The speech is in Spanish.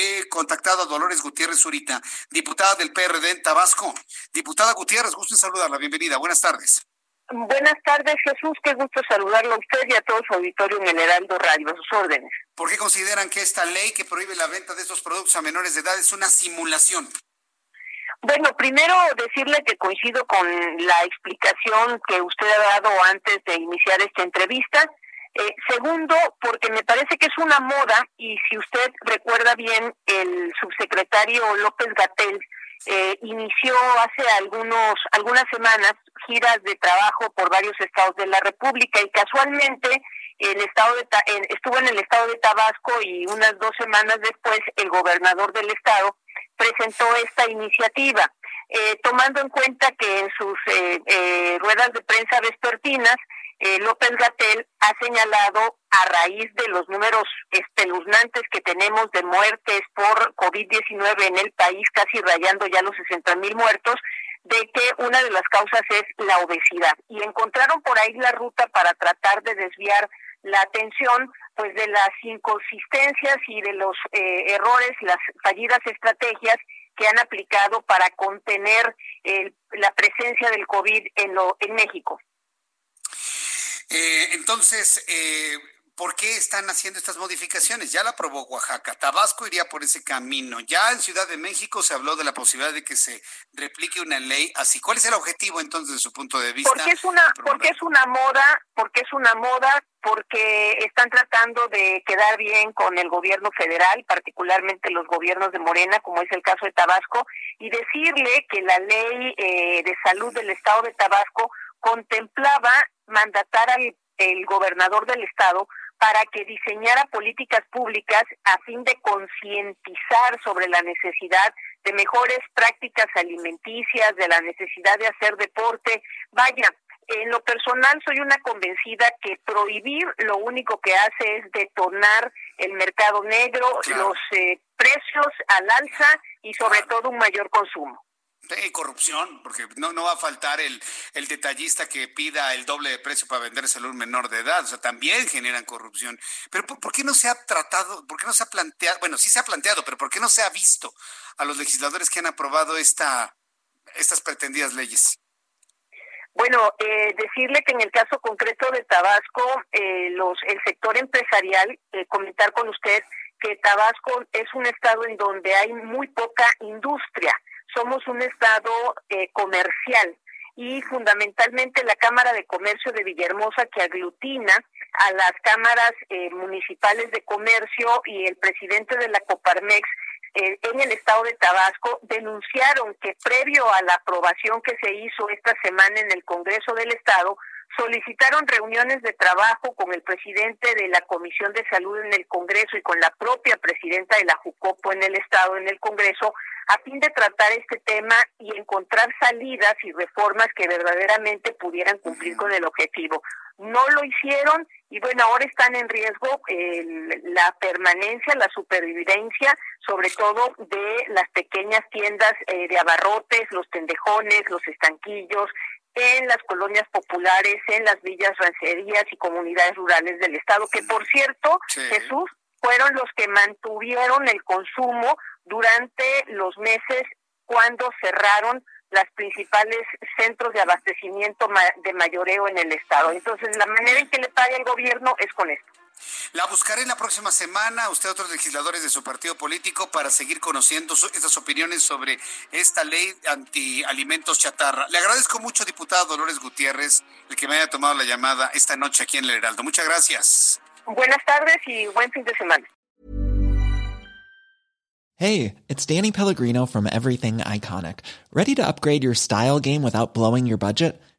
He contactado a Dolores Gutiérrez Zurita, diputada del PRD en Tabasco. Diputada Gutiérrez, gusto en saludarla. Bienvenida. Buenas tardes. Buenas tardes, Jesús. Qué gusto saludarlo a usted y a todo su auditorio en el Heraldo Radio. A sus órdenes. ¿Por qué consideran que esta ley que prohíbe la venta de estos productos a menores de edad es una simulación? Bueno, primero decirle que coincido con la explicación que usted ha dado antes de iniciar esta entrevista. Eh, segundo, porque me parece que es una moda y si usted recuerda bien, el subsecretario López Gatel eh, inició hace algunos algunas semanas giras de trabajo por varios estados de la República y casualmente el estado de estuvo en el estado de Tabasco y unas dos semanas después el gobernador del estado presentó esta iniciativa, eh, tomando en cuenta que en sus eh, eh, ruedas de prensa vespertinas eh, López Gatel ha señalado a raíz de los números espeluznantes que tenemos de muertes por COVID-19 en el país, casi rayando ya los 60 mil muertos, de que una de las causas es la obesidad. Y encontraron por ahí la ruta para tratar de desviar la atención pues de las inconsistencias y de los eh, errores, las fallidas estrategias que han aplicado para contener la presencia del COVID en, lo, en México. Eh, entonces, eh, ¿por qué están haciendo estas modificaciones? Ya la aprobó Oaxaca, Tabasco iría por ese camino. Ya en Ciudad de México se habló de la posibilidad de que se replique una ley así. ¿Cuál es el objetivo entonces de su punto de vista? Porque es una, porque es una moda, porque es una moda, porque están tratando de quedar bien con el gobierno federal, particularmente los gobiernos de Morena, como es el caso de Tabasco, y decirle que la ley eh, de salud del estado de Tabasco contemplaba mandatar al el gobernador del estado para que diseñara políticas públicas a fin de concientizar sobre la necesidad de mejores prácticas alimenticias, de la necesidad de hacer deporte. Vaya, en lo personal soy una convencida que prohibir lo único que hace es detonar el mercado negro, los eh, precios al alza y sobre todo un mayor consumo. Sí, corrupción, porque no, no va a faltar el, el detallista que pida el doble de precio para vendérselo a un menor de edad. O sea, también generan corrupción. Pero ¿por, qué no se ha tratado, por qué no se ha planteado, bueno, sí se ha planteado, pero ¿por qué no se ha visto a los legisladores que han aprobado esta, estas pretendidas leyes? Bueno, eh, decirle que en el caso concreto de Tabasco, eh, los, el sector empresarial, eh, comentar con usted que Tabasco es un estado en donde hay muy poca industria somos un estado eh, comercial y fundamentalmente la Cámara de Comercio de Villahermosa que aglutina a las cámaras eh, municipales de comercio y el presidente de la Coparmex eh, en el estado de Tabasco denunciaron que previo a la aprobación que se hizo esta semana en el Congreso del Estado, solicitaron reuniones de trabajo con el presidente de la Comisión de Salud en el Congreso y con la propia presidenta de la JUCOPO en el Estado en el Congreso a fin de tratar este tema y encontrar salidas y reformas que verdaderamente pudieran cumplir con el objetivo. No lo hicieron y bueno, ahora están en riesgo la permanencia, la supervivencia, sobre todo de las pequeñas tiendas eh, de abarrotes, los tendejones, los estanquillos, en las colonias populares, en las villas, rancerías y comunidades rurales del Estado, que por cierto, Jesús, fueron los que mantuvieron el consumo durante los meses cuando cerraron las principales centros de abastecimiento de mayoreo en el estado. Entonces, la manera en que le paga el gobierno es con esto. La buscaré en la próxima semana, usted otros legisladores de su partido político, para seguir conociendo estas opiniones sobre esta ley anti alimentos chatarra. Le agradezco mucho, diputado Dolores Gutiérrez, el que me haya tomado la llamada esta noche aquí en el Heraldo. Muchas gracias. Buenas tardes y buen fin de semana. Hey, it's Danny Pellegrino from Everything Iconic. ¿Ready to upgrade your style game without blowing your budget?